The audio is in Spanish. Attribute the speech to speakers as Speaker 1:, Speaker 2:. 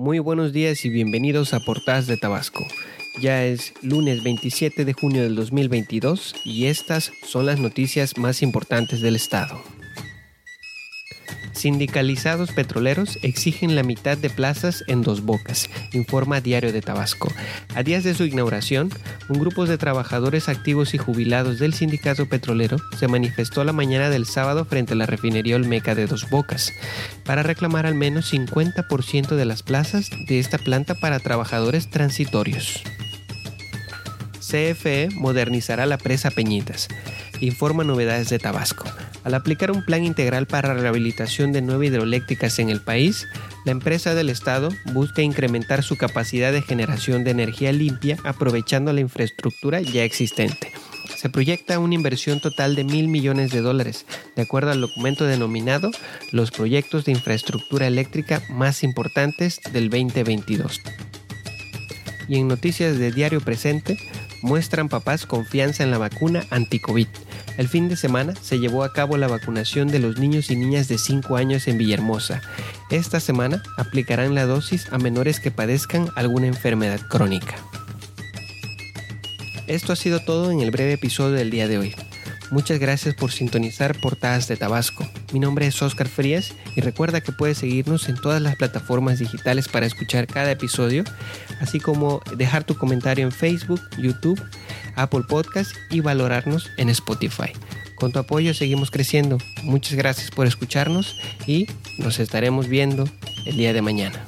Speaker 1: Muy buenos días y bienvenidos a Portadas de Tabasco. Ya es lunes 27 de junio del 2022 y estas son las noticias más importantes del estado. Sindicalizados petroleros exigen la mitad de plazas en Dos Bocas, informa Diario de Tabasco. A días de su inauguración, un grupo de trabajadores activos y jubilados del sindicato petrolero se manifestó la mañana del sábado frente a la refinería Olmeca de Dos Bocas para reclamar al menos 50% de las plazas de esta planta para trabajadores transitorios. CFE modernizará la presa Peñitas, informa Novedades de Tabasco. Al aplicar un plan integral para la rehabilitación de nueve hidroeléctricas en el país, la empresa del Estado busca incrementar su capacidad de generación de energía limpia aprovechando la infraestructura ya existente. Se proyecta una inversión total de mil millones de dólares, de acuerdo al documento denominado Los proyectos de infraestructura eléctrica más importantes del 2022. Y en noticias de Diario Presente, muestran papás confianza en la vacuna anti-COVID. El fin de semana se llevó a cabo la vacunación de los niños y niñas de 5 años en Villahermosa. Esta semana aplicarán la dosis a menores que padezcan alguna enfermedad crónica. Esto ha sido todo en el breve episodio del día de hoy. Muchas gracias por sintonizar Portadas de Tabasco. Mi nombre es Oscar Frías y recuerda que puedes seguirnos en todas las plataformas digitales para escuchar cada episodio, así como dejar tu comentario en Facebook, YouTube, Apple Podcast y valorarnos en Spotify. Con tu apoyo seguimos creciendo. Muchas gracias por escucharnos y nos estaremos viendo el día de mañana.